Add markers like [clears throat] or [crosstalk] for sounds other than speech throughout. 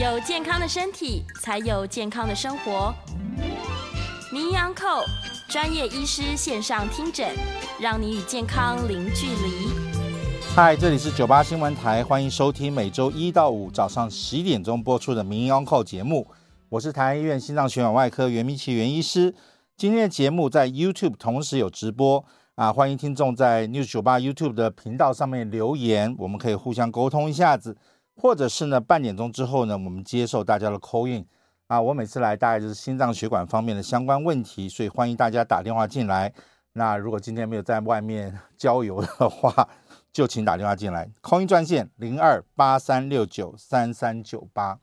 有健康的身体，才有健康的生活。名医安扣专业医师线上听诊，让你与健康零距离。嗨，这里是九八新闻台，欢迎收听每周一到五早上十一点钟播出的名医安扣节目。我是台安医院心脏血管外科袁明奇袁医师。今天的节目在 YouTube 同时有直播啊，欢迎听众在 News 九八 YouTube 的频道上面留言，我们可以互相沟通一下子。或者是呢，半点钟之后呢，我们接受大家的 call in 啊。我每次来大概就是心脏血管方面的相关问题，所以欢迎大家打电话进来。那如果今天没有在外面 [laughs] 郊游的话，就请打电话进来，call in 专线零二八三六九三三九八。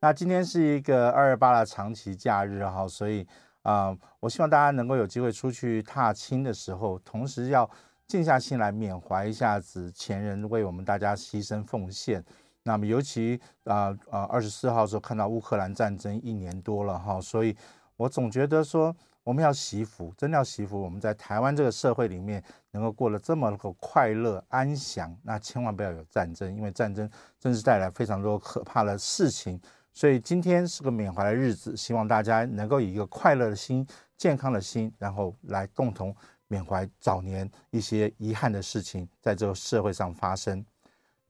那今天是一个二二八的长期假日哈，所以啊、我希望大家能够有机会出去踏青的时候，同时要静下心来缅怀一下子前人为我们大家牺牲奉献。那么，尤其啊啊，二十四号时候看到乌克兰战争一年多了哈，所以我总觉得说我们要惜福，真的要惜福。我们在台湾这个社会里面能够过得这么个快乐安详，那千万不要有战争，因为战争真是带来非常多可怕的事情。所以今天是个缅怀的日子，希望大家能够以一个快乐的心、健康的心，然后来共同缅怀早年一些遗憾的事情在这个社会上发生。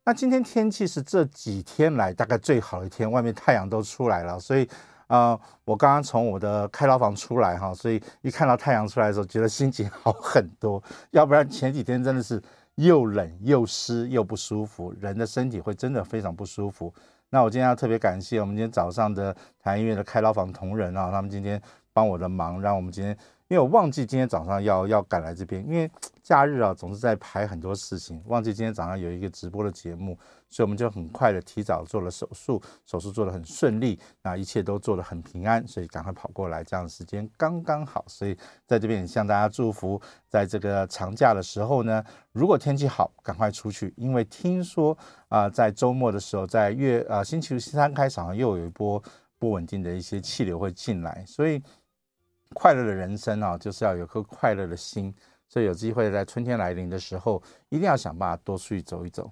那今天天气是这几天来大概最好的一天，外面太阳都出来了，所以，呃，我刚刚从我的开牢房出来哈，所以一看到太阳出来的时候，觉得心情好很多。要不然前几天真的是又冷又湿又不舒服，人的身体会真的非常不舒服。那我今天要特别感谢我们今天早上的台安医院的开牢房同仁啊，他们今天帮我的忙，让我们今天。因为我忘记今天早上要要赶来这边，因为假日啊总是在排很多事情，忘记今天早上有一个直播的节目，所以我们就很快的提早做了手术，手术做得很顺利，那一切都做得很平安，所以赶快跑过来，这样的时间刚刚好，所以在这边也向大家祝福，在这个长假的时候呢，如果天气好，赶快出去，因为听说啊、在周末的时候，在月啊、呃、星期三开始好像又有一波不稳定的一些气流会进来，所以。快乐的人生啊，就是要有颗快乐的心。所以有机会在春天来临的时候，一定要想办法多出去走一走。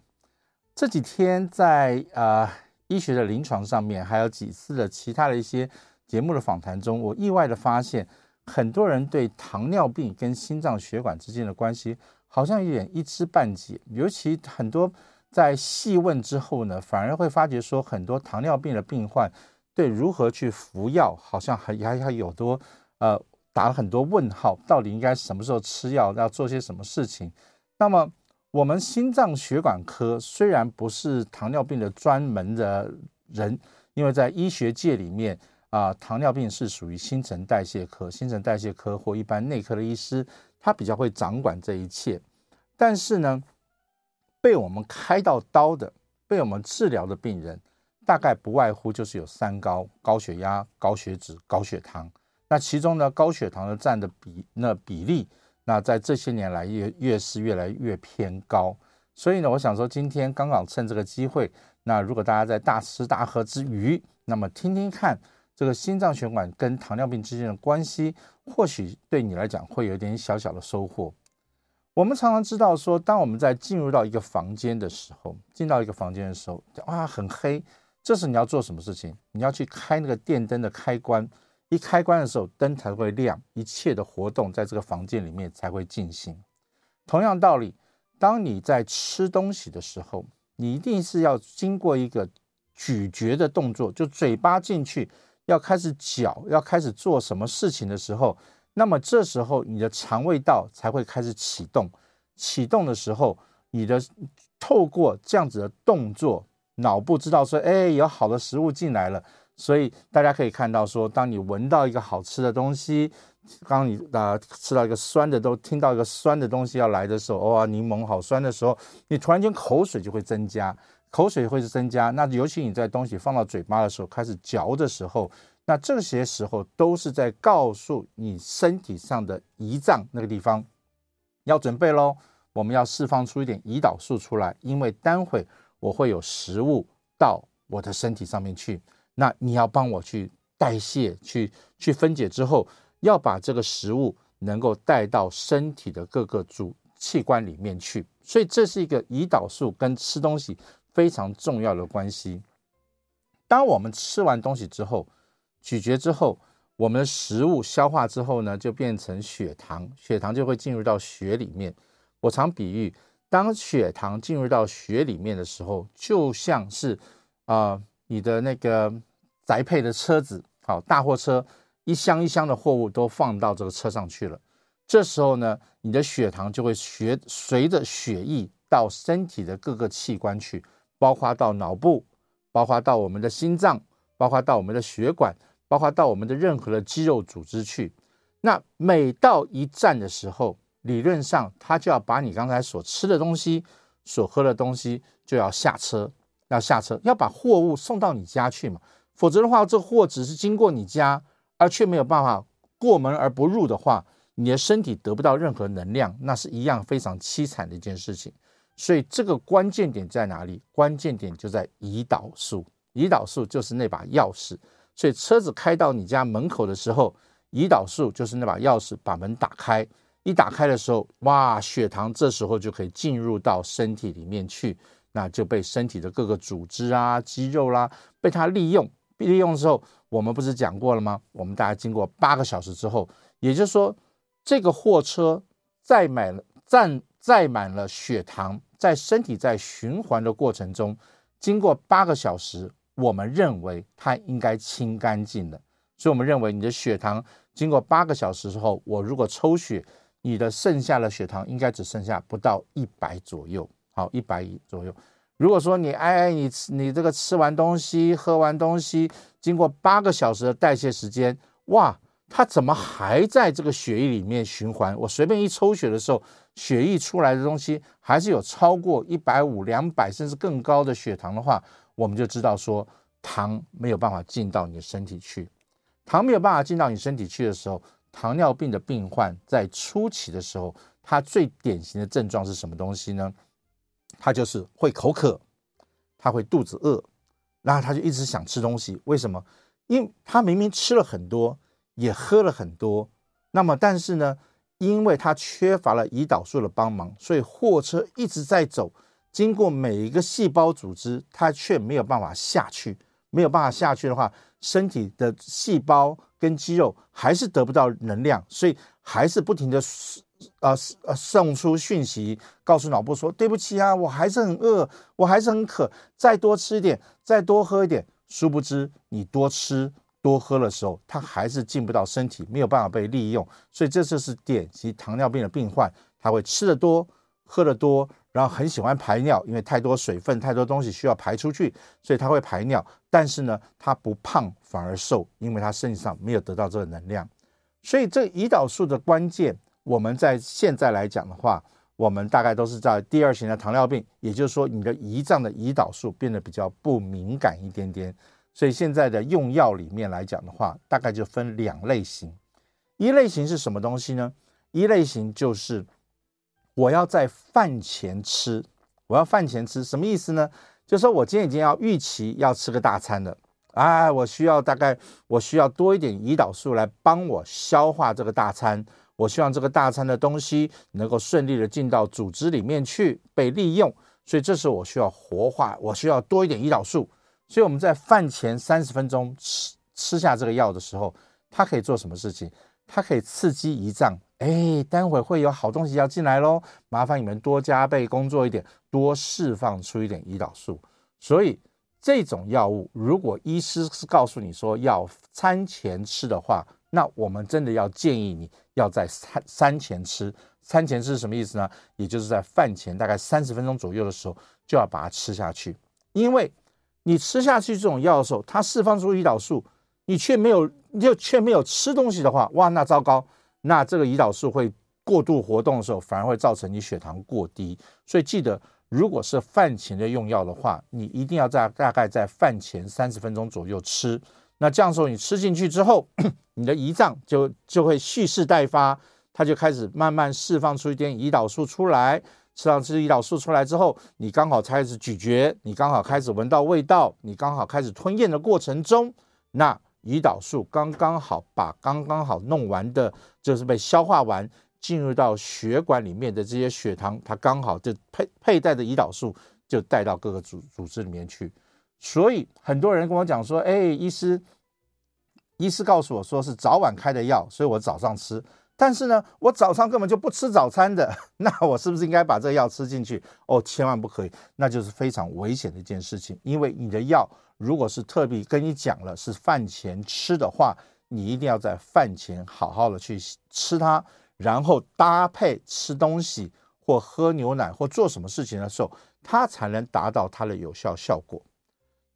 这几天在呃医学的临床上面，还有几次的其他的一些节目的访谈中，我意外的发现，很多人对糖尿病跟心脏血管之间的关系好像有点一知半解。尤其很多在细问之后呢，反而会发觉说，很多糖尿病的病患对如何去服药，好像还还还有多。呃，打了很多问号，到底应该什么时候吃药，要做些什么事情？那么，我们心脏血管科虽然不是糖尿病的专门的人，因为在医学界里面啊、糖尿病是属于新陈代谢科，新陈代谢科或一般内科的医师，他比较会掌管这一切。但是呢，被我们开到刀的，被我们治疗的病人，大概不外乎就是有三高：高血压、高血脂、高血糖。那其中呢，高血糖的占的比那比例，那在这些年来越越是越来越偏高。所以呢，我想说，今天刚好趁这个机会，那如果大家在大吃大喝之余，那么听听看这个心脏血管跟糖尿病之间的关系，或许对你来讲会有一点小小的收获。我们常常知道说，当我们在进入到一个房间的时候，进到一个房间的时候，哇，很黑，这时你要做什么事情？你要去开那个电灯的开关。一开关的时候，灯才会亮，一切的活动在这个房间里面才会进行。同样道理，当你在吃东西的时候，你一定是要经过一个咀嚼的动作，就嘴巴进去要开始嚼，要开始做什么事情的时候，那么这时候你的肠胃道才会开始启动。启动的时候，你的透过这样子的动作，脑部知道说，哎，有好的食物进来了。所以大家可以看到，说当你闻到一个好吃的东西，当你啊、呃、吃到一个酸的，都听到一个酸的东西要来的时候，哇，柠檬好酸的时候，你突然间口水就会增加，口水会是增加。那尤其你在东西放到嘴巴的时候，开始嚼的时候，那这些时候都是在告诉你身体上的胰脏那个地方要准备喽，我们要释放出一点胰岛素出来，因为待会我会有食物到我的身体上面去。那你要帮我去代谢，去去分解之后，要把这个食物能够带到身体的各个主器官里面去，所以这是一个胰岛素跟吃东西非常重要的关系。当我们吃完东西之后，咀嚼之后，我们的食物消化之后呢，就变成血糖，血糖就会进入到血里面。我常比喻，当血糖进入到血里面的时候，就像是啊、你的那个宅配的车子，好，大货车，一箱一箱的货物都放到这个车上去了。这时候呢，你的血糖就会学随着血液到身体的各个器官去，包括到脑部。包括到我们的心脏，包括到我们的血管，包括到我们的任何的肌肉组织去。那每到一站的时候，理论上他就要把你刚才所吃的东西、所喝的东西就要下车，要下车，要把货物送到你家去嘛。否则的话，这货只是经过你家，而却没有办法过门而不入的话，你的身体得不到任何能量，那是一样非常凄惨的一件事情。所以这个关键点在哪里？关键点就在胰岛素。胰岛素就是那把钥匙。所以车子开到你家门口的时候，胰岛素就是那把钥匙，把门打开。一打开的时候，哇，血糖这时候就可以进入到身体里面去，那就被身体的各个组织啊、肌肉啦、被它利用。利用之后，我们不是讲过了吗？我们大概经过八个小时之后，也就是说，这个货车载满了，载载满了血糖。在身体在循环的过程中，经过八个小时，我们认为它应该清干净了。所以，我们认为你的血糖经过八个小时之后，我如果抽血，你的剩下的血糖应该只剩下不到一百左右，好，一百左右。如果说你哎哎，你吃你这个吃完东西、喝完东西，经过八个小时的代谢时间，哇！它怎么还在这个血液里面循环？我随便一抽血的时候，血液出来的东西还是有超过一百五、两百甚至更高的血糖的话，我们就知道说糖没有办法进到你的身体去。糖没有办法进到你身体去的时候，糖尿病的病患在初期的时候，他最典型的症状是什么东西呢？他就是会口渴，他会肚子饿，然后他就一直想吃东西。为什么？因为他明明吃了很多。也喝了很多，那么但是呢，因为他缺乏了胰岛素的帮忙，所以货车一直在走，经过每一个细胞组织，它却没有办法下去。没有办法下去的话，身体的细胞跟肌肉还是得不到能量，所以还是不停的呃呃送出讯息，告诉脑部说：“对不起啊，我还是很饿，我还是很渴，再多吃一点，再多喝一点。”殊不知，你多吃。多喝的时候，它还是进不到身体，没有办法被利用，所以这就是典型糖尿病的病患，他会吃得多，喝得多，然后很喜欢排尿，因为太多水分、太多东西需要排出去，所以他会排尿。但是呢，他不胖反而瘦，因为他身体上没有得到这个能量。所以这胰岛素的关键，我们在现在来讲的话，我们大概都是在第二型的糖尿病，也就是说，你的胰脏的胰岛素变得比较不敏感一点点。所以现在的用药里面来讲的话，大概就分两类型。一类型是什么东西呢？一类型就是我要在饭前吃，我要饭前吃，什么意思呢？就是说我今天已经要预期要吃个大餐了，哎，我需要大概我需要多一点胰岛素来帮我消化这个大餐，我希望这个大餐的东西能够顺利的进到组织里面去被利用，所以这时候我需要活化，我需要多一点胰岛素。所以我们在饭前三十分钟吃吃下这个药的时候，它可以做什么事情？它可以刺激胰脏，哎，待会会有好东西要进来喽，麻烦你们多加倍工作一点，多释放出一点胰岛素。所以这种药物，如果医师是告诉你说要餐前吃的话，那我们真的要建议你要在餐餐前吃。餐前吃是什么意思呢？也就是在饭前大概三十分钟左右的时候就要把它吃下去，因为。你吃下去这种药的时候，它释放出胰岛素，你却没有，你就却没有吃东西的话，哇，那糟糕，那这个胰岛素会过度活动的时候，反而会造成你血糖过低。所以记得，如果是饭前的用药的话，你一定要在大概在饭前三十分钟左右吃。那这样时候你吃进去之后，[clears throat] 你的胰脏就就会蓄势待发，它就开始慢慢释放出一点胰岛素出来。吃上吃胰岛素出来之后，你刚好开始咀嚼，你刚好开始闻到味道，你刚好开始吞咽的过程中，那胰岛素刚刚好把刚刚好弄完的，就是被消化完，进入到血管里面的这些血糖，它刚好就佩佩戴的胰岛素就带到各个组组织里面去。所以很多人跟我讲说，哎，医师，医师告诉我说是早晚开的药，所以我早上吃。但是呢，我早上根本就不吃早餐的，[laughs] 那我是不是应该把这个药吃进去？哦，千万不可以，那就是非常危险的一件事情。因为你的药如果是特别跟你讲了是饭前吃的话，你一定要在饭前好好的去吃它，然后搭配吃东西或喝牛奶或做什么事情的时候，它才能达到它的有效效果。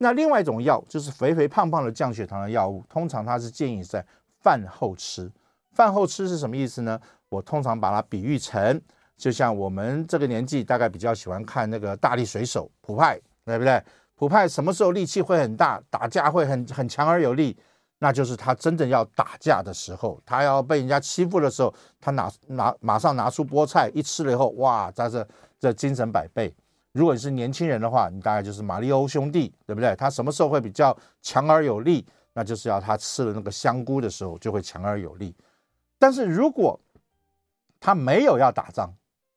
那另外一种药就是肥肥胖胖的降血糖的药物，通常它是建议在饭后吃。饭后吃是什么意思呢？我通常把它比喻成，就像我们这个年纪大概比较喜欢看那个大力水手普派，对不对？普派什么时候力气会很大，打架会很很强而有力？那就是他真正要打架的时候，他要被人家欺负的时候，他拿拿马上拿出菠菜一吃了以后，哇，在这这精神百倍。如果你是年轻人的话，你大概就是马里欧兄弟，对不对？他什么时候会比较强而有力？那就是要他吃了那个香菇的时候就会强而有力。但是如果他没有要打仗，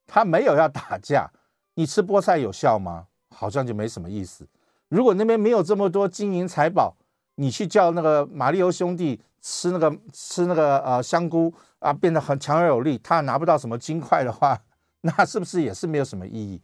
他没有要打架，你吃菠菜有效吗？好像就没什么意思。如果那边没有这么多金银财宝，你去叫那个马里欧兄弟吃那个吃那个呃香菇啊，变得很强而有力，他拿不到什么金块的话，[laughs] 那是不是也是没有什么意义？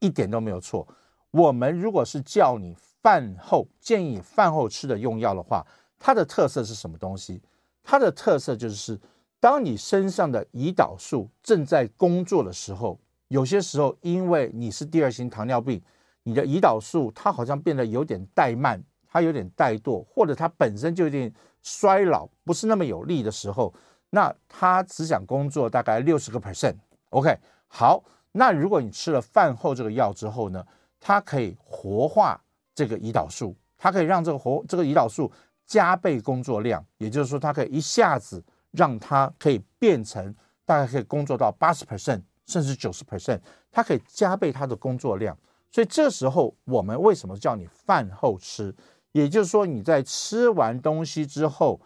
一点都没有错。我们如果是叫你饭后建议饭后吃的用药的话，它的特色是什么东西？它的特色就是。当你身上的胰岛素正在工作的时候，有些时候因为你是第二型糖尿病，你的胰岛素它好像变得有点怠慢，它有点怠惰，或者它本身就有点衰老，不是那么有力的时候，那它只想工作大概六十个 percent。OK，好，那如果你吃了饭后这个药之后呢，它可以活化这个胰岛素，它可以让这个活这个胰岛素加倍工作量，也就是说，它可以一下子。让它可以变成大概可以工作到八十 percent 甚至九十 percent，它可以加倍它的工作量。所以这时候我们为什么叫你饭后吃？也就是说你在吃完东西之后，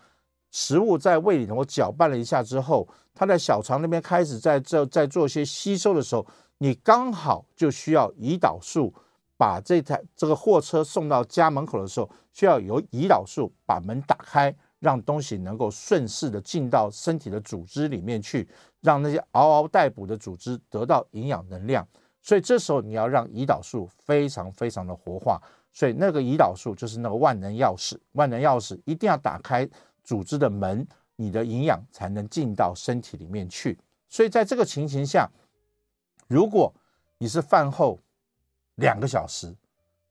食物在胃里头搅拌了一下之后，它在小肠那边开始在这在做一些吸收的时候，你刚好就需要胰岛素把这台这个货车送到家门口的时候，需要由胰岛素把门打开。让东西能够顺势的进到身体的组织里面去，让那些嗷嗷待哺的组织得到营养能量。所以这时候你要让胰岛素非常非常的活化。所以那个胰岛素就是那个万能钥匙，万能钥匙一定要打开组织的门，你的营养才能进到身体里面去。所以在这个情形下，如果你是饭后两个小时、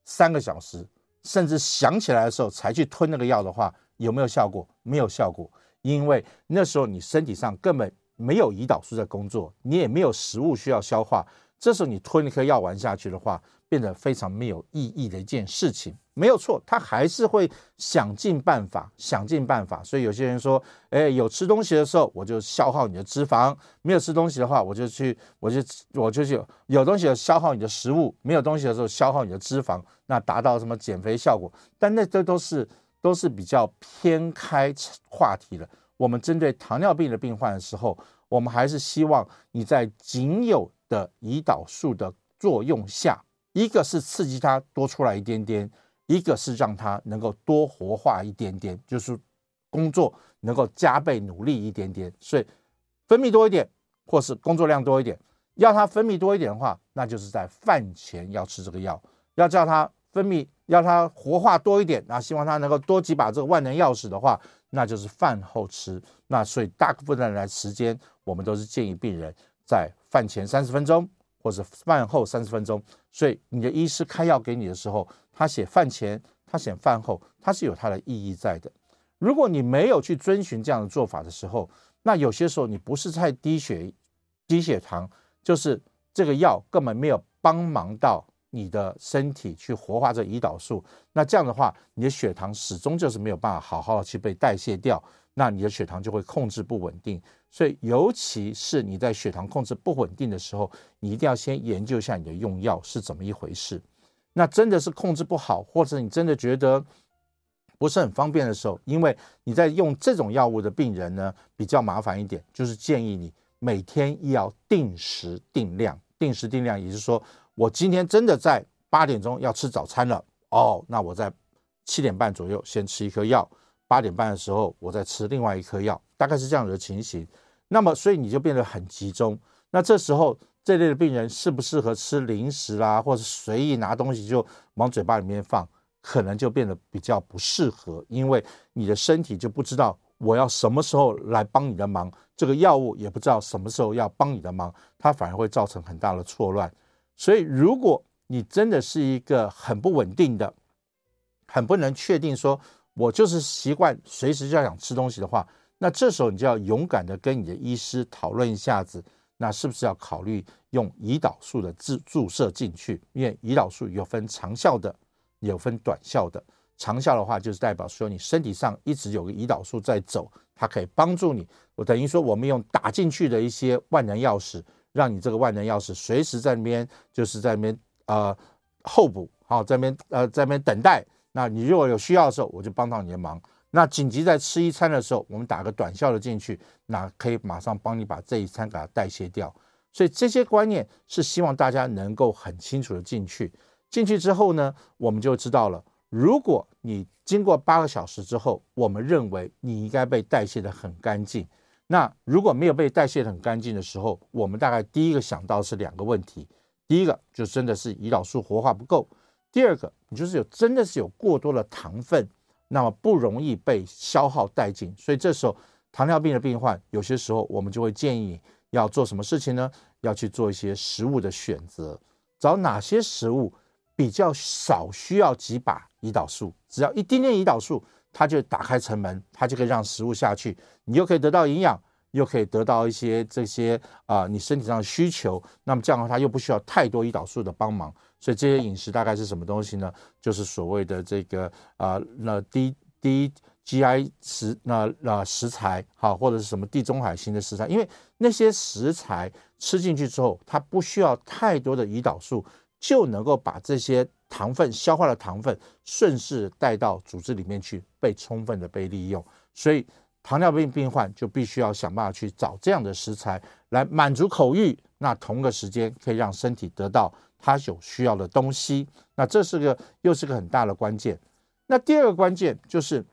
三个小时，甚至想起来的时候才去吞那个药的话，有没有效果？没有效果，因为那时候你身体上根本没有胰岛素在工作，你也没有食物需要消化。这时候你吞一颗药丸下去的话，变得非常没有意义的一件事情。没有错，他还是会想尽办法，想尽办法。所以有些人说，哎，有吃东西的时候，我就消耗你的脂肪；没有吃东西的话，我就去，我就我就去有东西的消耗你的食物；没有东西的时候，消耗你的脂肪，那达到什么减肥效果？但那这都是。都是比较偏开话题的。我们针对糖尿病的病患的时候，我们还是希望你在仅有的胰岛素的作用下，一个是刺激它多出来一点点，一个是让它能够多活化一点点，就是工作能够加倍努力一点点。所以分泌多一点，或是工作量多一点，要它分泌多一点的话，那就是在饭前要吃这个药，要叫它分泌。要它活化多一点，那希望它能够多几把这个万能钥匙的话，那就是饭后吃。那所以大部分的来时间，我们都是建议病人在饭前三十分钟，或者饭后三十分钟。所以你的医师开药给你的时候，他写饭前，他写饭后，他是有他的意义在的。如果你没有去遵循这样的做法的时候，那有些时候你不是太低血低血糖，就是这个药根本没有帮忙到。你的身体去活化这胰岛素，那这样的话，你的血糖始终就是没有办法好好的去被代谢掉，那你的血糖就会控制不稳定。所以，尤其是你在血糖控制不稳定的时候，你一定要先研究一下你的用药是怎么一回事。那真的是控制不好，或者你真的觉得不是很方便的时候，因为你在用这种药物的病人呢，比较麻烦一点，就是建议你每天要定时定量，定时定量，也就是说。我今天真的在八点钟要吃早餐了哦，那我在七点半左右先吃一颗药，八点半的时候我再吃另外一颗药，大概是这样子的情形。那么，所以你就变得很集中。那这时候这类的病人适不适合吃零食啦，或者随意拿东西就往嘴巴里面放，可能就变得比较不适合，因为你的身体就不知道我要什么时候来帮你的忙，这个药物也不知道什么时候要帮你的忙，它反而会造成很大的错乱。所以，如果你真的是一个很不稳定的、很不能确定说我就是习惯随时就要想吃东西的话，那这时候你就要勇敢的跟你的医师讨论一下子，那是不是要考虑用胰岛素的注注射进去？因为胰岛素有分长效的，有分短效的。长效的话就是代表说你身体上一直有个胰岛素在走，它可以帮助你。我等于说我们用打进去的一些万能钥匙，让你这个万能钥匙随时在那边，就是在那边呃候补，好在那边呃在那边等待。那你如果有需要的时候，我就帮到你的忙。那紧急在吃一餐的时候，我们打个短效的进去，那可以马上帮你把这一餐给它代谢掉。所以这些观念是希望大家能够很清楚的进去。进去之后呢，我们就知道了，如果你经过八个小时之后，我们认为你应该被代谢得很干净。那如果没有被代谢得很干净的时候，我们大概第一个想到是两个问题：第一个就真的是胰岛素活化不够；第二个，你就是有真的是有过多的糖分。那么不容易被消耗殆尽，所以这时候糖尿病的病患，有些时候我们就会建议要做什么事情呢？要去做一些食物的选择，找哪些食物比较少需要几把胰岛素，只要一丁点胰岛素，它就打开城门，它就可以让食物下去，你又可以得到营养，又可以得到一些这些啊、你身体上的需求，那么这样的话，它又不需要太多胰岛素的帮忙。所以这些饮食大概是什么东西呢？就是所谓的这个啊、那低低 GI 食那那食材哈，或者是什么地中海型的食材，因为那些食材吃进去之后，它不需要太多的胰岛素，就能够把这些糖分消化的糖分顺势带到组织里面去，被充分的被利用。所以糖尿病病患就必须要想办法去找这样的食材来满足口欲，那同个时间可以让身体得到。它有需要的东西，那这是个又是个很大的关键。那第二个关键就是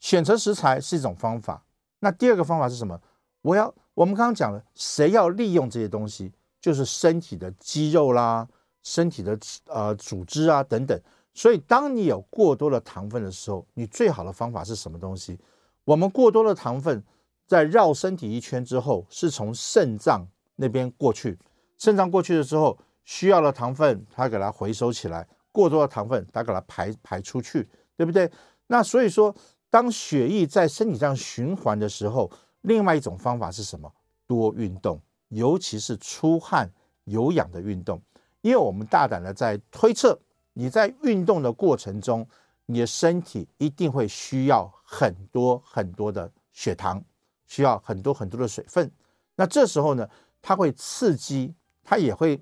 选择食材是一种方法。那第二个方法是什么？我要我们刚刚讲了，谁要利用这些东西？就是身体的肌肉啦，身体的呃组织啊等等。所以当你有过多的糖分的时候，你最好的方法是什么东西？我们过多的糖分在绕身体一圈之后，是从肾脏那边过去。肾脏过去了之后，需要的糖分它给它回收起来，过多的糖分它给它排排出去，对不对？那所以说，当血液在身体上循环的时候，另外一种方法是什么？多运动，尤其是出汗有氧的运动。因为我们大胆的在推测，你在运动的过程中，你的身体一定会需要很多很多的血糖，需要很多很多的水分。那这时候呢，它会刺激。它也会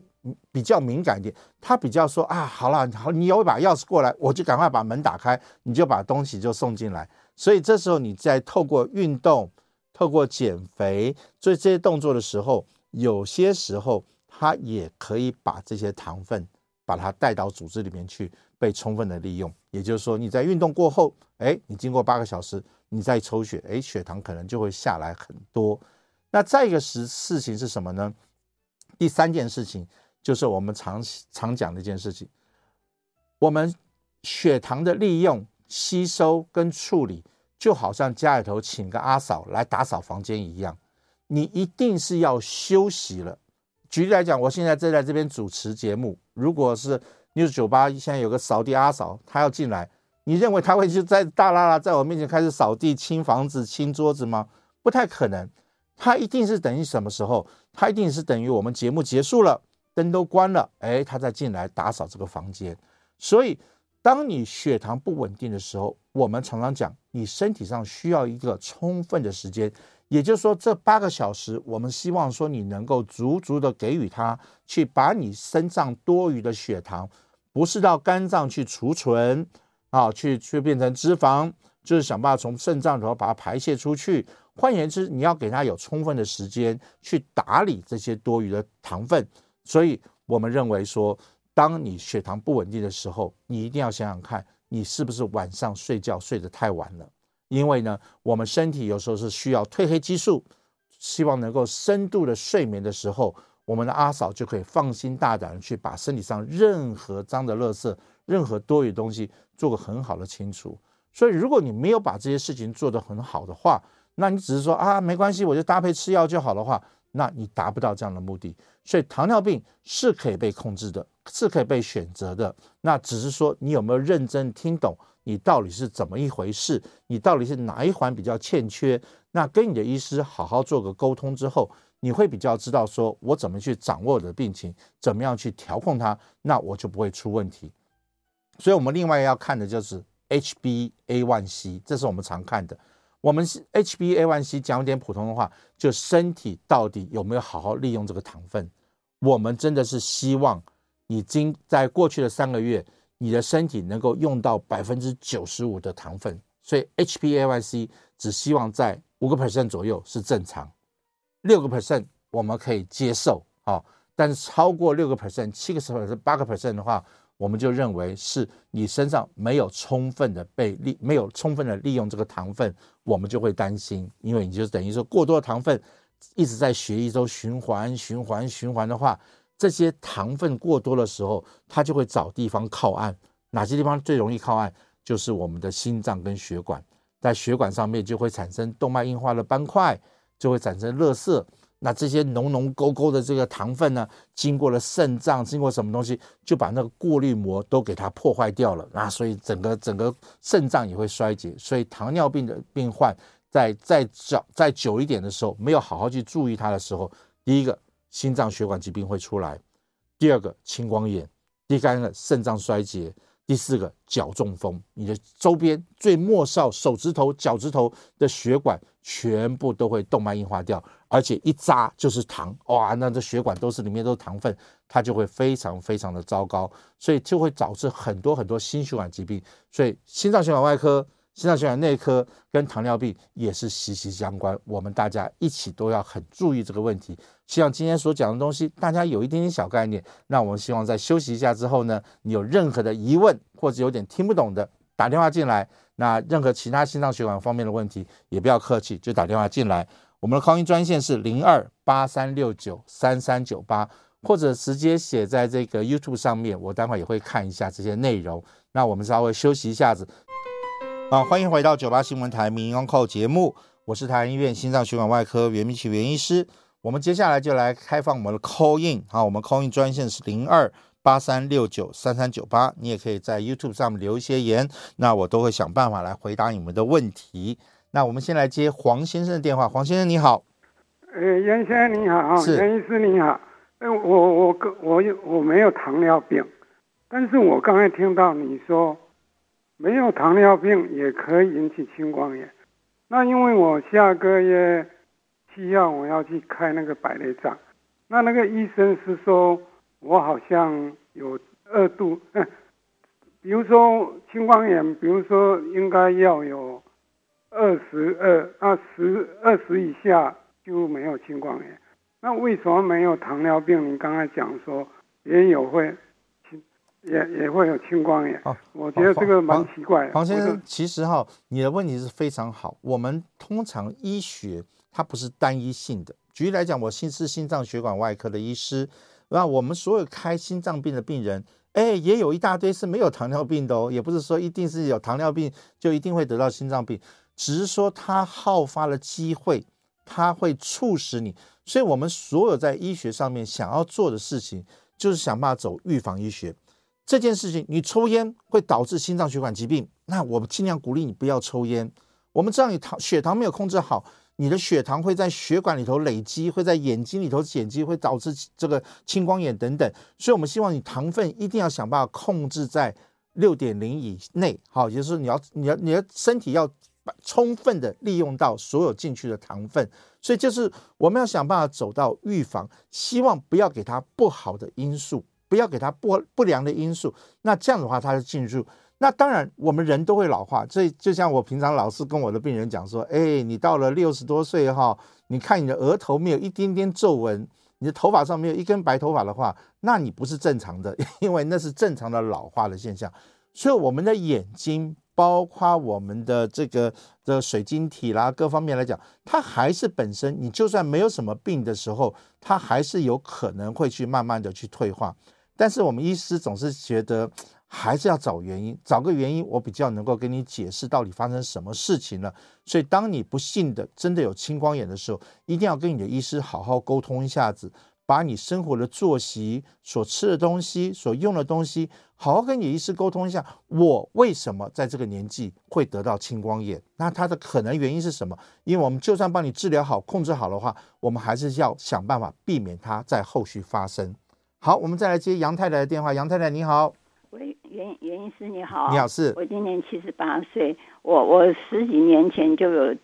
比较敏感一点，它比较说啊，好了，好，你有一把钥匙过来，我就赶快把门打开，你就把东西就送进来。所以这时候你在透过运动、透过减肥做这些动作的时候，有些时候它也可以把这些糖分把它带到组织里面去，被充分的利用。也就是说，你在运动过后，哎，你经过八个小时，你再抽血，哎，血糖可能就会下来很多。那再一个事事情是什么呢？第三件事情就是我们常常讲的一件事情，我们血糖的利用、吸收跟处理，就好像家里头请个阿嫂来打扫房间一样，你一定是要休息了。举例来讲，我现在正在这边主持节目，如果是 News 酒吧现在有个扫地阿嫂，她要进来，你认为他会就在大剌剌在我面前开始扫地、清房子、清桌子吗？不太可能。他一定是等于什么时候？他一定是等于我们节目结束了，灯都关了，哎，他再进来打扫这个房间。所以，当你血糖不稳定的时候，我们常常讲，你身体上需要一个充分的时间，也就是说，这八个小时，我们希望说你能够足足的给予他，去把你身上多余的血糖，不是到肝脏去储存啊，去去变成脂肪，就是想办法从肾脏里头把它排泄出去。换言之，你要给他有充分的时间去打理这些多余的糖分，所以我们认为说，当你血糖不稳定的时候，你一定要想想看，你是不是晚上睡觉睡得太晚了？因为呢，我们身体有时候是需要褪黑激素，希望能够深度的睡眠的时候，我们的阿嫂就可以放心大胆的去把身体上任何脏的垃圾、任何多余的东西做个很好的清除。所以，如果你没有把这些事情做得很好的话，那你只是说啊，没关系，我就搭配吃药就好的话，那你达不到这样的目的。所以，糖尿病是可以被控制的，是可以被选择的。那只是说你有没有认真听懂，你到底是怎么一回事，你到底是哪一环比较欠缺？那跟你的医师好好做个沟通之后，你会比较知道说我怎么去掌握的病情，怎么样去调控它，那我就不会出问题。所以，我们另外要看的就是。HbA1c，这是我们常看的。我们 HbA1c 讲点普通的话，就身体到底有没有好好利用这个糖分？我们真的是希望你经在过去的三个月，你的身体能够用到百分之九十五的糖分。所以 HbA1c 只希望在五个 percent 左右是正常，六个 percent 我们可以接受啊。但是超过六个 percent、七个 percent、八个 percent 的话，我们就认为是你身上没有充分的被利，没有充分的利用这个糖分，我们就会担心，因为你就等于说过多的糖分一直在血液中循环、循环、循环的话，这些糖分过多的时候，它就会找地方靠岸。哪些地方最容易靠岸？就是我们的心脏跟血管，在血管上面就会产生动脉硬化的斑块，就会产生垃圾。那这些浓浓勾勾的这个糖分呢，经过了肾脏，经过什么东西，就把那个过滤膜都给它破坏掉了。那所以整个整个肾脏也会衰竭。所以糖尿病的病患在在早在久一点的时候，没有好好去注意它的时候，第一个心脏血管疾病会出来，第二个青光眼，第三个肾脏衰竭。第四个脚中风，你的周边最末梢手指头、脚趾头的血管全部都会动脉硬化掉，而且一扎就是糖，哇，那这血管都是里面都是糖分，它就会非常非常的糟糕，所以就会导致很多很多心血管疾病，所以心脏血管外科。心脏血管内科跟糖尿病也是息息相关，我们大家一起都要很注意这个问题。希望今天所讲的东西，大家有一点点小概念。那我们希望在休息一下之后呢，你有任何的疑问或者有点听不懂的，打电话进来。那任何其他心脏血管方面的问题，也不要客气，就打电话进来。我们的 call in 专线是零二八三六九三三九八，或者直接写在这个 YouTube 上面，我待会也会看一下这些内容。那我们稍微休息一下子。好，欢迎回到九八新闻台《名医央叩》节目，我是台安医院心脏血管外科袁明奇袁医师。我们接下来就来开放我们的 call in，好，我们 call in 专线是零二八三六九三三九八，你也可以在 YouTube 上面留一些言，那我都会想办法来回答你们的问题。那我们先来接黄先生的电话，黄先生你好，呃，袁先生你好，是袁医师你好，呃，我我我有我没有糖尿病，但是我刚才听到你说。没有糖尿病也可以引起青光眼，那因为我下个月七号我要去开那个白内障，那那个医生是说我好像有二度，[laughs] 比如说青光眼，比如说应该要有二十二，那十二十以下就没有青光眼，那为什么没有糖尿病？你刚才讲说也有会。也也会有青光眼，哦，我觉得这个蛮奇怪的。黄先生，其实哈，你的问题是非常好。我们通常医学它不是单一性的。举例来讲，我心是心脏血管外科的医师，那我们所有开心脏病的病人，哎，也有一大堆是没有糖尿病的哦。也不是说一定是有糖尿病就一定会得到心脏病，只是说它好发的机会，它会促使你。所以我们所有在医学上面想要做的事情，就是想办法走预防医学。这件事情，你抽烟会导致心脏血管疾病，那我们尽量鼓励你不要抽烟。我们知道你糖血糖没有控制好，你的血糖会在血管里头累积，会在眼睛里头累积，会导致这个青光眼等等。所以我们希望你糖分一定要想办法控制在六点零以内，好，也就是你要你要你的身体要充分的利用到所有进去的糖分。所以就是我们要想办法走到预防，希望不要给它不好的因素。不要给他不不良的因素，那这样的话他就进入。那当然，我们人都会老化。所以就像我平常老是跟我的病人讲说：“哎，你到了六十多岁哈，你看你的额头没有一点点皱纹，你的头发上没有一根白头发的话，那你不是正常的，[laughs] 因为那是正常的老化的现象。所以我们的眼睛，包括我们的这个的水晶体啦，各方面来讲，它还是本身，你就算没有什么病的时候，它还是有可能会去慢慢的去退化。但是我们医师总是觉得，[tsk] 还是要找原因，找个原因，我比较能够跟你解释到底发生什么事情了。所以当你不幸的真的有青光眼的时候，一定要跟你的医师好好沟通一下子。把你生活的作息、所吃的东西、所用的东西，好好跟你医师沟通一下。我为什么在这个年纪会得到青光眼？那它的可能原因是什么？因为我们就算帮你治疗好、控制好的话，我们还是要想办法避免它在后续发生。好，我们再来接杨太太的电话。杨太太，你好。喂，袁袁医师，你好。你好，是。我今年七十八岁，我我十几年前就有。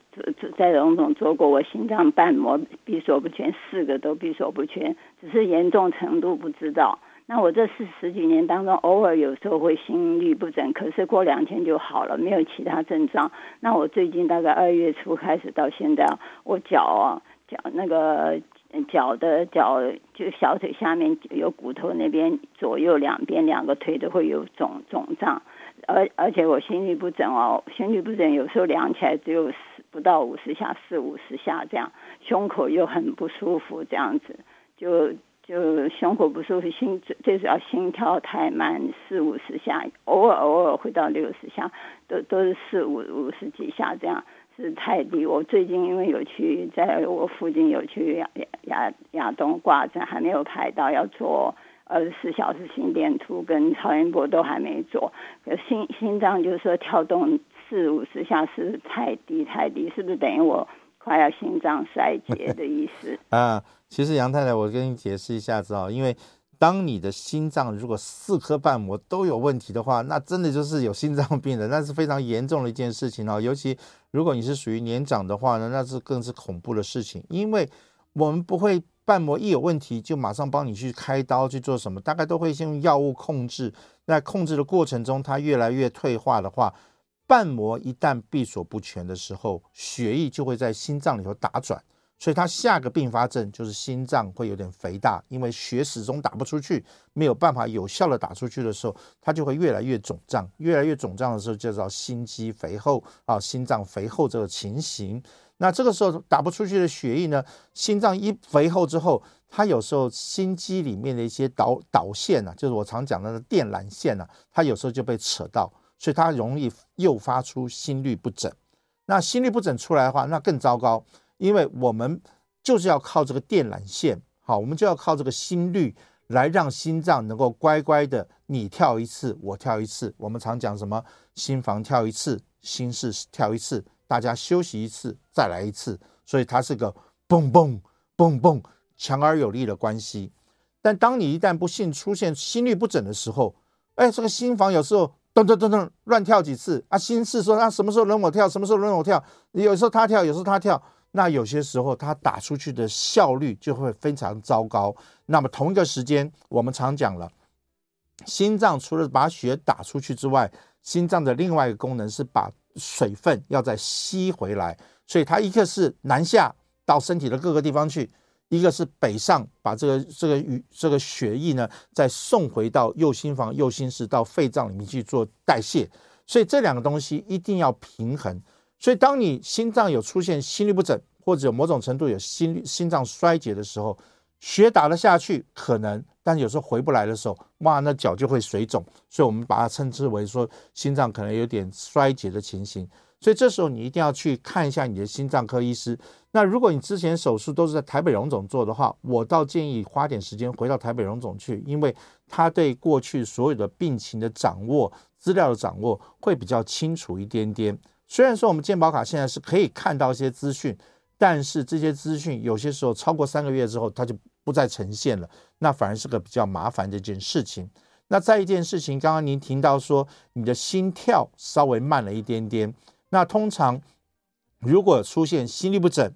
在荣总做过，我心脏瓣膜闭锁不全，四个都闭锁不全，只是严重程度不知道。那我这四十几年当中，偶尔有时候会心律不整，可是过两天就好了，没有其他症状。那我最近大概二月初开始到现在，我脚啊脚那个脚的脚就小腿下面有骨头那边左右两边两个腿都会有肿肿胀，而而且我心律不整哦，心律不整有时候量起来只有四。不到五十下，四五十下这样，胸口又很不舒服，这样子就就胸口不舒服，心最主要心跳太慢，四五十下，偶尔偶尔会到六十下，都都是四五五十几下这样，是太低。我最近因为有去在我附近有去亚亚亚东挂诊，还没有排到要做二十四小时心电图跟超音波都还没做，可心心脏就是说跳动。四五十下是太低太低？是不是等于我快要心脏衰竭的意思？[laughs] 啊，其实杨太太，我跟你解释一下子啊，因为当你的心脏如果四颗瓣膜都有问题的话，那真的就是有心脏病的，那是非常严重的一件事情哦。尤其如果你是属于年长的话呢，那是更是恐怖的事情，因为我们不会瓣膜一有问题就马上帮你去开刀去做什么，大概都会先用药物控制。在控制的过程中，它越来越退化的话。瓣膜一旦闭锁不全的时候，血液就会在心脏里头打转，所以它下个并发症就是心脏会有点肥大，因为血始终打不出去，没有办法有效的打出去的时候，它就会越来越肿胀，越来越肿胀的时候就叫心肌肥厚啊，心脏肥厚这个情形。那这个时候打不出去的血液呢，心脏一肥厚之后，它有时候心肌里面的一些导导线啊，就是我常讲的电缆线啊，它有时候就被扯到。所以它容易诱发出心律不整，那心律不整出来的话，那更糟糕，因为我们就是要靠这个电缆线，好，我们就要靠这个心率来让心脏能够乖乖的，你跳一次，我跳一次。我们常讲什么？心房跳一次，心室跳一次，大家休息一次，再来一次。所以它是个蹦蹦蹦蹦强而有力的关系。但当你一旦不幸出现心律不整的时候，哎，这个心房有时候。噔噔噔噔，乱跳几次啊！心室说：“啊，什么时候轮我跳？什么时候轮我跳？”有时候他跳，有时候他跳。那有些时候它打出去的效率就会非常糟糕。那么同一个时间，我们常讲了，心脏除了把血打出去之外，心脏的另外一个功能是把水分要再吸回来。所以它一个是南下到身体的各个地方去。一个是北上，把这个这个与这个血液呢，再送回到右心房、右心室到肺脏里面去做代谢，所以这两个东西一定要平衡。所以当你心脏有出现心律不整，或者有某种程度有心心脏衰竭的时候，血打得下去可能，但有时候回不来的时候，哇，那脚就会水肿，所以我们把它称之为说心脏可能有点衰竭的情形。所以这时候你一定要去看一下你的心脏科医师。那如果你之前手术都是在台北荣总做的话，我倒建议花点时间回到台北荣总去，因为他对过去所有的病情的掌握、资料的掌握会比较清楚一点点。虽然说我们健保卡现在是可以看到一些资讯，但是这些资讯有些时候超过三个月之后，它就不再呈现了，那反而是个比较麻烦的一件事情。那再一件事情，刚刚您提到说你的心跳稍微慢了一点点。那通常，如果出现心律不整，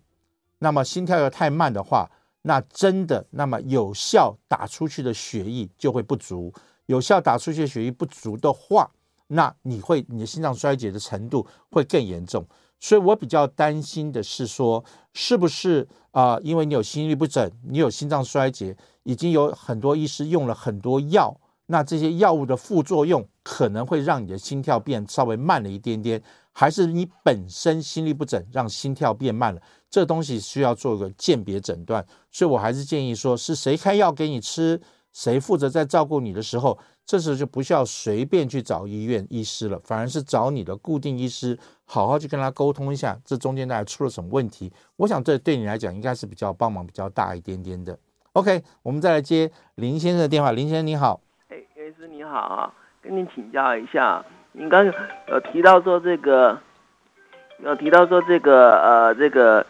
那么心跳又太慢的话，那真的，那么有效打出去的血液就会不足。有效打出去的血液不足的话，那你会你的心脏衰竭的程度会更严重。所以我比较担心的是说，是不是啊、因为你有心律不整，你有心脏衰竭，已经有很多医师用了很多药，那这些药物的副作用可能会让你的心跳变稍微慢了一点点，还是你本身心律不整让心跳变慢了？这东西需要做个鉴别诊断。所以我还是建议说，是谁开药给你吃，谁负责在照顾你的时候。这时候就不需要随便去找医院医师了，反而是找你的固定医师，好好去跟他沟通一下，这中间大概出了什么问题。我想这对你来讲应该是比较帮忙比较大一点点的。OK，我们再来接林先生的电话。林先生你好，哎，袁医师你好啊，跟您请教一下，您刚刚有提到说这个，有提到说这个呃这个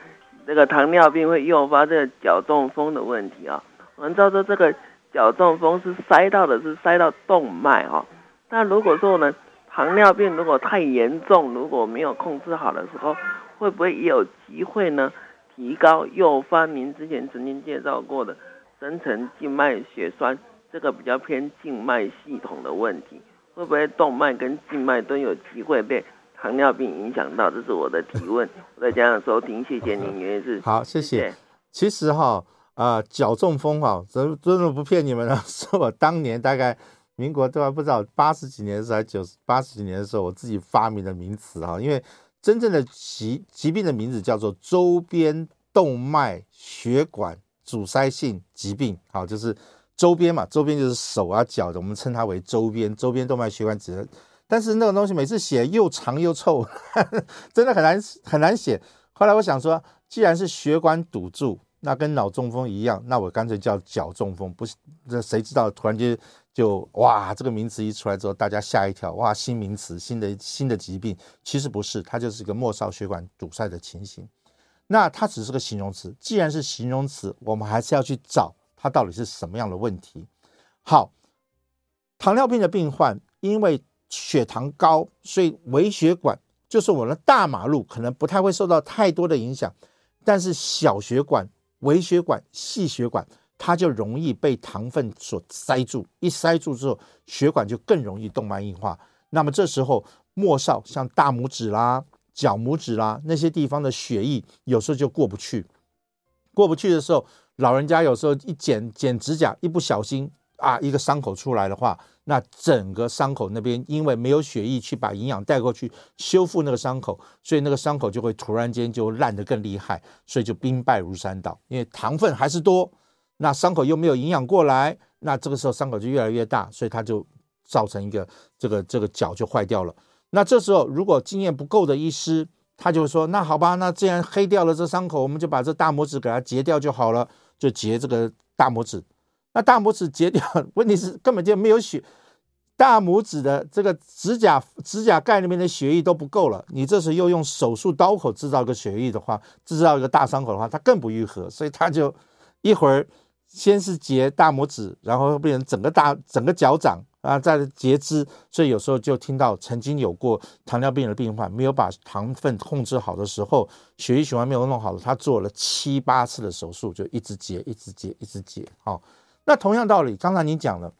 这个糖尿病会诱发这个脚中风的问题啊，我们知道说这个。脚中风是塞到的是塞到动脉哈，那如果说呢，糖尿病如果太严重，如果没有控制好的时候，会不会也有机会呢？提高诱发您之前曾经介绍过的深层静脉血栓，这个比较偏静脉系统的问题，会不会动脉跟静脉都有机会被糖尿病影响到？这是我的提问。我在家长收听，谢谢您，袁医师。好，谢谢。其实哈。啊，脚中风哈，真真的不骗你们了。[laughs] 是我当年大概民国都还不知道八十几年的时候，九十八十几年的时候，我自己发明的名词哈。因为真正的疾疾病的名字叫做周边动脉血管阻塞性疾病，好，就是周边嘛，周边就是手啊脚的，我们称它为周边周边动脉血管阻塞。但是那个东西每次写又长又臭，呵 [laughs] 呵真的很难很难写。后来我想说，既然是血管堵住。那跟脑中风一样，那我干脆叫脚中风，不是？那谁知道？突然间就哇，这个名词一出来之后，大家吓一跳，哇，新名词，新的新的疾病，其实不是，它就是一个末梢血管堵塞的情形。那它只是个形容词，既然是形容词，我们还是要去找它到底是什么样的问题。好，糖尿病的病患因为血糖高，所以微血管就是我们的大马路可能不太会受到太多的影响，但是小血管。微血管、细血管，它就容易被糖分所塞住，一塞住之后，血管就更容易动脉硬化。那么这时候，末梢像大拇指啦、脚拇指啦那些地方的血液，有时候就过不去。过不去的时候，老人家有时候一剪剪指甲，一不小心啊，一个伤口出来的话。那整个伤口那边，因为没有血液去把营养带过去修复那个伤口，所以那个伤口就会突然间就烂得更厉害，所以就兵败如山倒。因为糖分还是多，那伤口又没有营养过来，那这个时候伤口就越来越大，所以它就造成一个这个这个脚就坏掉了。那这时候如果经验不够的医师，他就说：那好吧，那既然黑掉了这伤口，我们就把这大拇指给它截掉就好了，就截这个大拇指。那大拇指截掉，[laughs] 问题是根本就没有血，大拇指的这个指甲指甲盖那边的血液都不够了。你这时又用手术刀口制造个血液的话，制造一个大伤口的话，它更不愈合。所以他就一会儿先是截大拇指，然后变成整个大整个脚掌啊，再截肢。所以有时候就听到曾经有过糖尿病的病患没有把糖分控制好的时候，血液循环没有弄好，他做了七八次的手术，就一直截，一直截，一直截，好。那同样道理，刚才您讲了，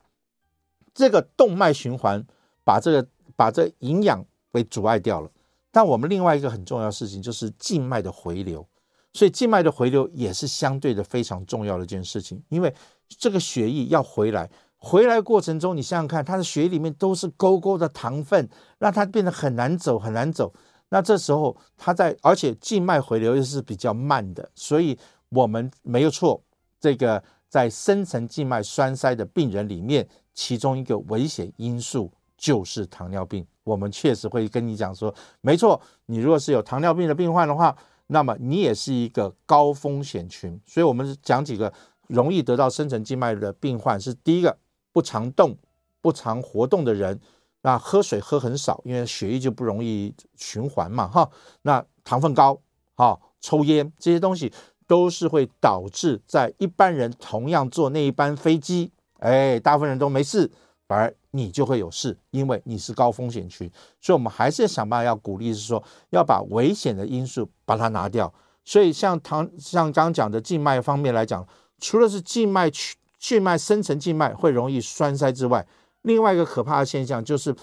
这个动脉循环把这个把这营养给阻碍掉了。但我们另外一个很重要的事情就是静脉的回流，所以静脉的回流也是相对的非常重要的一件事情。因为这个血液要回来，回来过程中，你想想看，它的血液里面都是勾勾的糖分，让它变得很难走，很难走。那这时候它在，而且静脉回流又是比较慢的，所以我们没有错，这个。在深层静脉栓塞的病人里面，其中一个危险因素就是糖尿病。我们确实会跟你讲说，没错，你如果是有糖尿病的病患的话，那么你也是一个高风险群。所以，我们讲几个容易得到深层静脉的病患是：第一个，不常动、不常活动的人，那喝水喝很少，因为血液就不容易循环嘛，哈。那糖分高，哈，抽烟这些东西。都是会导致在一般人同样坐那一班飞机，哎，大部分人都没事，反而你就会有事，因为你是高风险群。所以，我们还是想办法要鼓励，是说要把危险的因素把它拿掉。所以，像糖，像刚刚讲的静脉方面来讲，除了是静脉去静脉深层静脉会容易栓塞之外，另外一个可怕的现象就是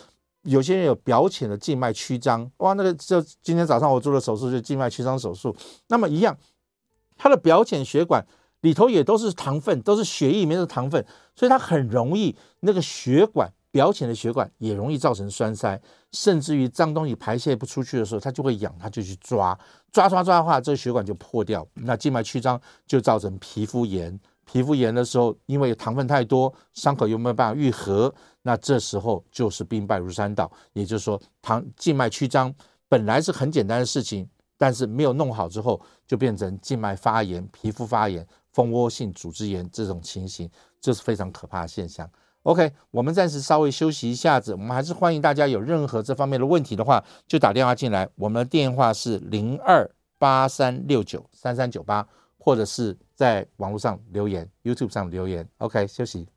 有些人有表浅的静脉曲张，哇，那个就今天早上我做的手术就静脉曲张手术。那么一样，它的表浅血管里头也都是糖分，都是血液里面的糖分，所以它很容易那个血管表浅的血管也容易造成栓塞，甚至于脏东西排泄不出去的时候，它就会痒，它就去抓，抓抓抓的话，这个血管就破掉，那静脉曲张就造成皮肤炎。皮肤炎的时候，因为糖分太多，伤口又没有办法愈合，那这时候就是兵败如山倒。也就是说，糖静脉曲张本来是很简单的事情，但是没有弄好之后，就变成静脉发炎、皮肤发炎、蜂窝性组织炎这种情形，这是非常可怕的现象。OK，我们暂时稍微休息一下子，我们还是欢迎大家有任何这方面的问题的话，就打电话进来，我们的电话是零二八三六九三三九八。或者是在网络上留言，YouTube 上留言。OK，休息。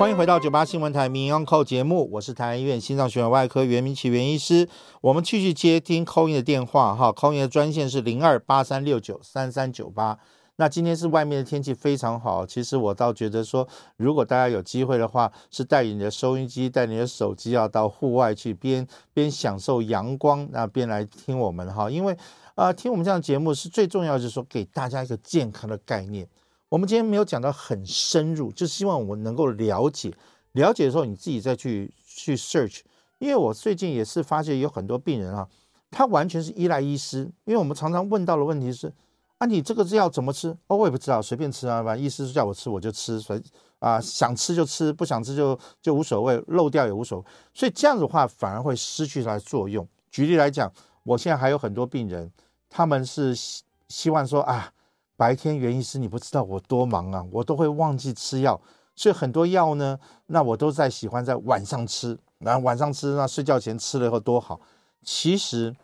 欢迎回到九八新闻台民营 Call 节目，我是台安医院心脏血管外科袁明启袁医师。我们继续接听 c 音的电话哈 c 音的专线是零二八三六九三三九八。那今天是外面的天气非常好，其实我倒觉得说，如果大家有机会的话，是带你的收音机，带你的手机要到户外去，边边享受阳光，那边来听我们哈，因为。啊、呃，听我们这样的节目是最重要，就是说给大家一个健康的概念。我们今天没有讲到很深入，就是希望我们能够了解，了解的时候你自己再去去 search。因为我最近也是发现有很多病人啊，他完全是依赖医师。因为我们常常问到的问题是：啊，你这个药怎么吃？哦，我也不知道，随便吃啊，反正医师叫我吃我就吃，所以啊，想吃就吃，不想吃就就无所谓，漏掉也无所谓。所以这样子的话反而会失去它的作用。举例来讲，我现在还有很多病人。他们是希希望说啊，白天袁医师你不知道我多忙啊，我都会忘记吃药，所以很多药呢，那我都在喜欢在晚上吃，然后晚上吃，那睡觉前吃了以后多好。其实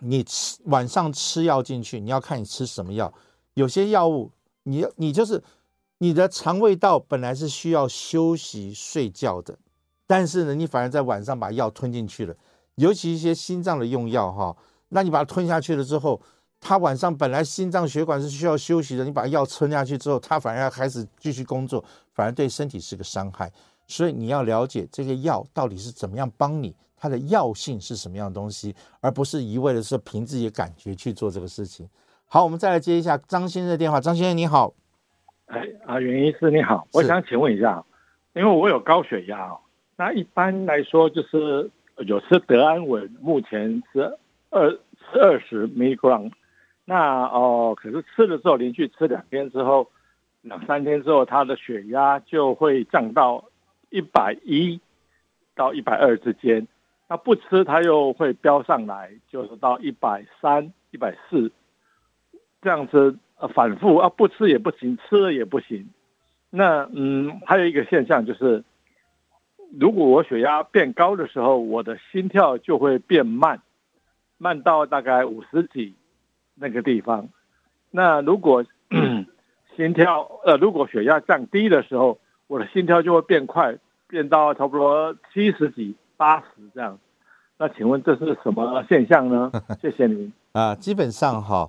你吃晚上吃药进去，你要看你吃什么药，有些药物你你就是你的肠胃道本来是需要休息睡觉的，但是呢，你反而在晚上把药吞进去了，尤其一些心脏的用药哈。那你把它吞下去了之后，他晚上本来心脏血管是需要休息的，你把药吞下去之后，他反而要开始继续工作，反而对身体是个伤害。所以你要了解这个药到底是怎么样帮你，它的药性是什么样的东西，而不是一味的是凭自己的感觉去做这个事情。好，我们再来接一下张先生的电话。张先生你好，哎啊，袁医师你好，我想请问一下，因为我有高血压哦，那一般来说就是有吃德安稳，目前是。二吃二十 milligram，那哦，可是吃了之后，连续吃两天之后，两三天之后，他的血压就会降到一百一到一百二之间。那不吃，他又会飙上来，就是到一百三、一百四这样子呃反复啊，不吃也不行，吃了也不行。那嗯，还有一个现象就是，如果我血压变高的时候，我的心跳就会变慢。慢到大概五十几那个地方，那如果 [clears throat] 心跳呃，如果血压降低的时候，我的心跳就会变快，变到差不多七十几、八十这样。那请问这是什么现象呢？[laughs] 谢谢您啊。基本上哈，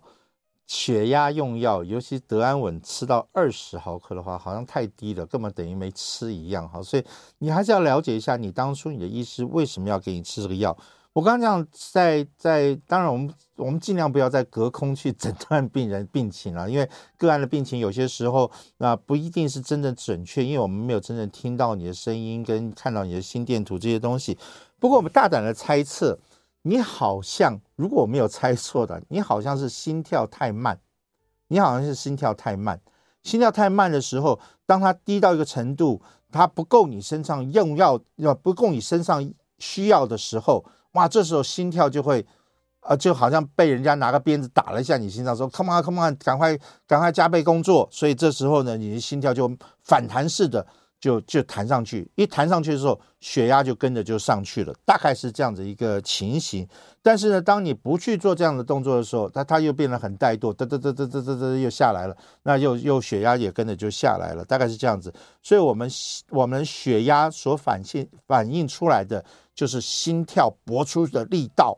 血压用药，尤其德安稳吃到二十毫克的话，好像太低了，根本等于没吃一样哈。所以你还是要了解一下，你当初你的医师为什么要给你吃这个药。我刚刚讲在在，当然我们我们尽量不要在隔空去诊断病人病情了，因为个案的病情有些时候那不一定是真的准确，因为我们没有真正听到你的声音跟看到你的心电图这些东西。不过我们大胆的猜测，你好像如果我没有猜错的，你好像是心跳太慢，你好像是心跳太慢，心跳太慢的时候，当它低到一个程度，它不够你身上用药要不够你身上需要的时候。哇，这时候心跳就会，呃，就好像被人家拿个鞭子打了一下你心脏，说 “come on，come on”，赶快赶快加倍工作。所以这时候呢，你的心跳就反弹式的就就弹上去，一弹上去的时候，血压就跟着就上去了，大概是这样子一个情形。但是呢，当你不去做这样的动作的时候，它它又变得很怠惰，嘚嘚嘚嘚嘚嘚嘚又下来了，那又又血压也跟着就下来了，大概是这样子。所以我们我们血压所反现反映出来的。就是心跳搏出的力道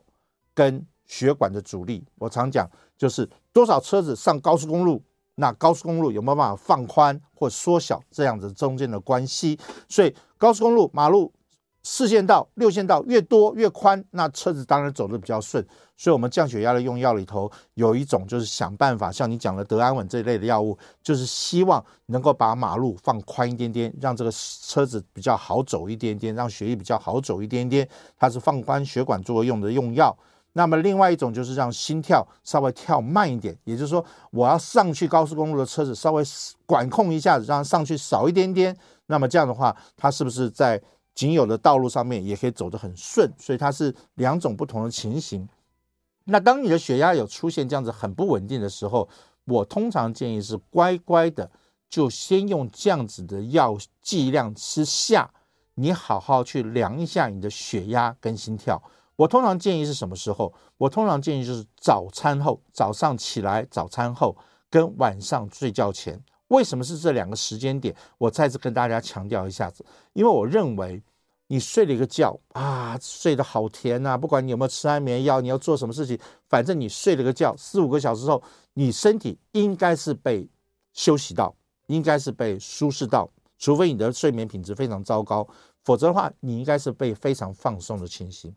跟血管的阻力，我常讲就是多少车子上高速公路，那高速公路有没有办法放宽或缩小这样子中间的关系？所以高速公路马路四线道、六线道越多越宽，那车子当然走得比较顺。所以，我们降血压的用药里头有一种就是想办法，像你讲的德安稳这一类的药物，就是希望能够把马路放宽一点点，让这个车子比较好走一点点，让血液比较好走一点点。它是放宽血管作用的用药。那么，另外一种就是让心跳稍微跳慢一点，也就是说，我要上去高速公路的车子稍微管控一下子，让上去少一点点。那么这样的话，它是不是在仅有的道路上面也可以走得很顺，所以它是两种不同的情形。那当你的血压有出现这样子很不稳定的时候，我通常建议是乖乖的就先用这样子的药剂量吃下，你好好去量一下你的血压跟心跳。我通常建议是什么时候？我通常建议就是早餐后，早上起来早餐后跟晚上睡觉前。为什么是这两个时间点？我再次跟大家强调一下子，因为我认为你睡了一个觉啊，睡得好甜呐，不管你有没有吃安眠药，你要做什么事情，反正你睡了个觉，四五个小时后，你身体应该是被休息到，应该是被舒适到，除非你的睡眠品质非常糟糕，否则的话，你应该是被非常放松的情形。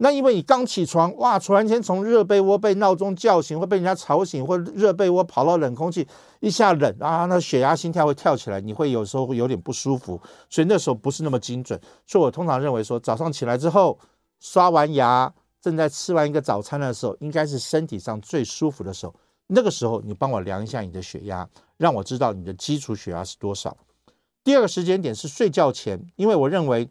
那因为你刚起床，哇，突然间从热被窝被闹钟叫醒，会被人家吵醒，或热被窝跑到冷空气，一下冷啊，那血压心跳会跳起来，你会有时候会有点不舒服，所以那时候不是那么精准。所以我通常认为说，早上起来之后，刷完牙，正在吃完一个早餐的时候，应该是身体上最舒服的时候。那个时候，你帮我量一下你的血压，让我知道你的基础血压是多少。第二个时间点是睡觉前，因为我认为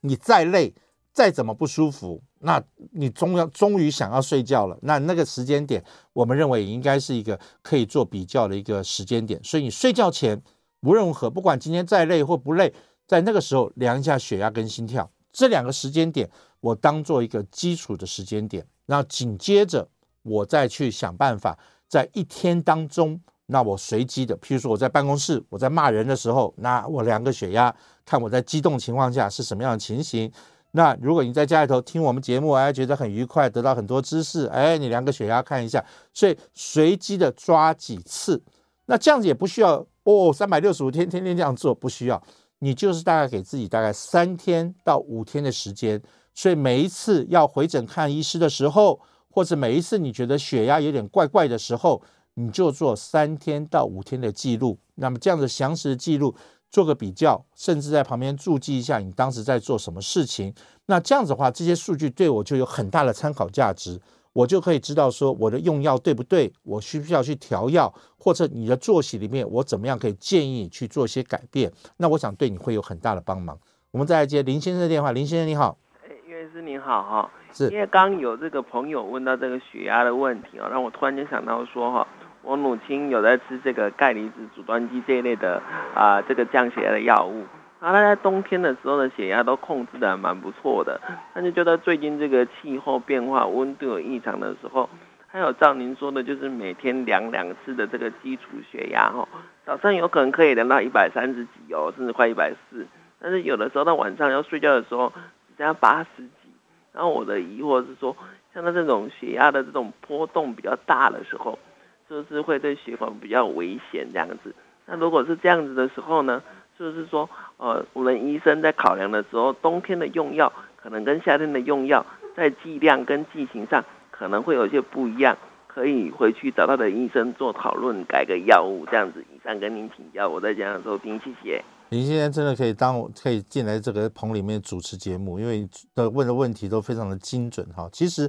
你再累。再怎么不舒服，那你终要终于想要睡觉了。那那个时间点，我们认为应该是一个可以做比较的一个时间点。所以你睡觉前，无论如何，不管今天再累或不累，在那个时候量一下血压跟心跳，这两个时间点我当做一个基础的时间点。然后紧接着我再去想办法，在一天当中，那我随机的，譬如说我在办公室，我在骂人的时候，那我量个血压，看我在激动情况下是什么样的情形。那如果你在家里头听我们节目，哎，觉得很愉快，得到很多知识，哎，你量个血压看一下，所以随机的抓几次，那这样子也不需要哦，三百六十五天天天这样做不需要，你就是大概给自己大概三天到五天的时间，所以每一次要回诊看医师的时候，或者每一次你觉得血压有点怪怪的时候，你就做三天到五天的记录，那么这样子详实的记录。做个比较，甚至在旁边注记一下你当时在做什么事情。那这样子的话，这些数据对我就有很大的参考价值，我就可以知道说我的用药对不对，我需不需要去调药，或者你的作息里面我怎么样可以建议你去做一些改变。那我想对你会有很大的帮忙。我们再来接林先生的电话，林先生你好，哎，岳医师您好哈，是因为刚有这个朋友问到这个血压的问题啊，让我突然间想到说哈。我母亲有在吃这个钙离子阻断剂这一类的啊，这个降血压的药物。然后她在冬天的时候呢，血压都控制的蛮不错的。但是觉得最近这个气候变化，温度有异常的时候，还有照您说的，就是每天量两次的这个基础血压哈，早上有可能可以量到一百三十几哦，甚至快一百四。但是有的时候到晚上要睡觉的时候，只剩下八十几。然后我的疑惑是说，像他这种血压的这种波动比较大的时候。是不是会对血管比较危险这样子？那如果是这样子的时候呢？就是说，呃，我们医生在考量的时候，冬天的用药可能跟夏天的用药在剂量跟剂型上可能会有些不一样，可以回去找他的医生做讨论，改个药物这样子。以上跟您请教，我在讲的时候听，谢谢。您现在真的可以当可以进来这个棚里面主持节目，因为的问的问题都非常的精准哈。其实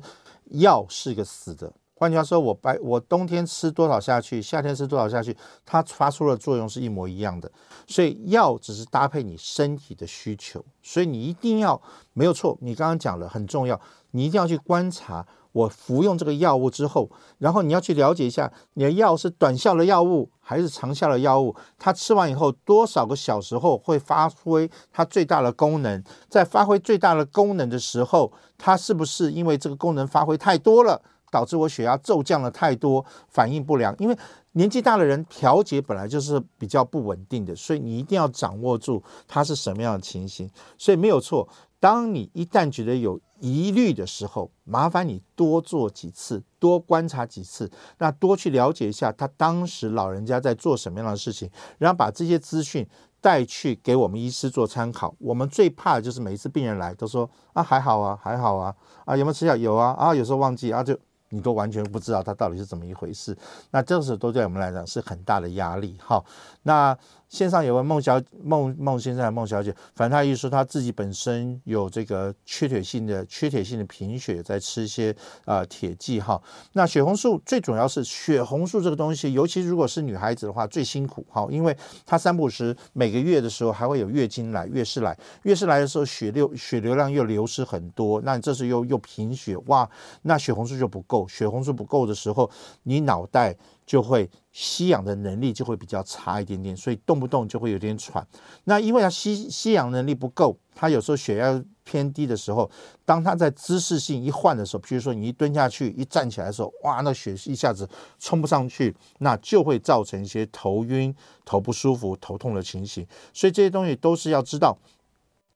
药是一个死的。换句话说，我白我冬天吃多少下去，夏天吃多少下去，它发出的作用是一模一样的。所以药只是搭配你身体的需求，所以你一定要没有错。你刚刚讲了很重要，你一定要去观察我服用这个药物之后，然后你要去了解一下你的药是短效的药物还是长效的药物，它吃完以后多少个小时后会发挥它最大的功能，在发挥最大的功能的时候，它是不是因为这个功能发挥太多了？导致我血压骤降了太多，反应不良。因为年纪大的人调节本来就是比较不稳定的，所以你一定要掌握住它是什么样的情形。所以没有错，当你一旦觉得有疑虑的时候，麻烦你多做几次，多观察几次，那多去了解一下他当时老人家在做什么样的事情，然后把这些资讯带去给我们医师做参考。我们最怕的就是每一次病人来都说啊还好啊还好啊啊有没有吃药有啊啊有时候忘记啊就。你都完全不知道它到底是怎么一回事，那这时候都对我们来讲是很大的压力。好，那线上有位孟小孟孟先生、孟小姐，反正他意思说他自己本身有这个缺铁性的缺铁性的贫血，在吃一些啊、呃、铁剂哈。那血红素最主要是血红素这个东西，尤其如果是女孩子的话最辛苦哈，因为她三不时每个月的时候还会有月经来、月事来，月事来的时候血流血流量又流失很多，那你这时又又贫血哇，那血红素就不够。血红素不够的时候，你脑袋就会吸氧的能力就会比较差一点点，所以动不动就会有点喘。那因为他吸吸氧能力不够，他有时候血压偏低的时候，当他在姿势性一换的时候，比如说你一蹲下去，一站起来的时候，哇，那血一下子冲不上去，那就会造成一些头晕、头不舒服、头痛的情形。所以这些东西都是要知道，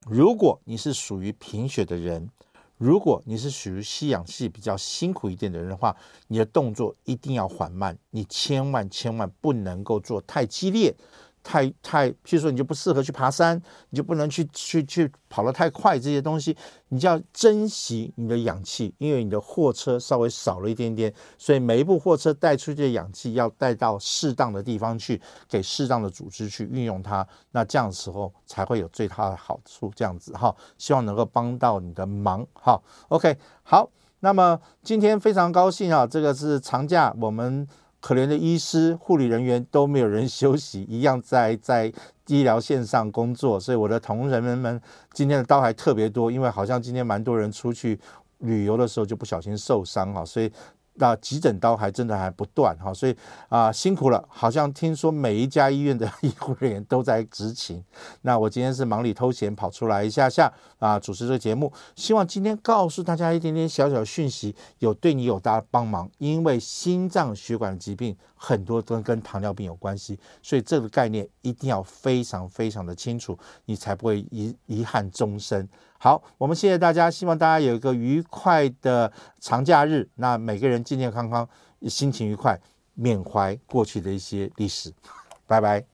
如果你是属于贫血的人。如果你是属于吸氧气比较辛苦一点的人的话，你的动作一定要缓慢，你千万千万不能够做太激烈。太太，譬如说你就不适合去爬山，你就不能去去去跑得太快，这些东西你就要珍惜你的氧气，因为你的货车稍微少了一点点，所以每一部货车带出去的氧气要带到适当的地方去，给适当的组织去运用它，那这样的时候才会有最大的好处。这样子哈，希望能够帮到你的忙哈。OK，好，那么今天非常高兴啊，这个是长假，我们。可怜的医师、护理人员都没有人休息，一样在在医疗线上工作，所以我的同仁们们今天的刀还特别多，因为好像今天蛮多人出去旅游的时候就不小心受伤哈，所以。那急诊刀还真的还不断哈，所以啊、辛苦了，好像听说每一家医院的医护人员都在执勤。那我今天是忙里偷闲跑出来一下下啊，主持这个节目，希望今天告诉大家一点点小小讯息，有对你有大帮忙。因为心脏血管疾病很多都跟糖尿病有关系，所以这个概念一定要非常非常的清楚，你才不会遗遗憾终生。好，我们谢谢大家，希望大家有一个愉快的长假日。那每个人健健康康，心情愉快，缅怀过去的一些历史。拜拜。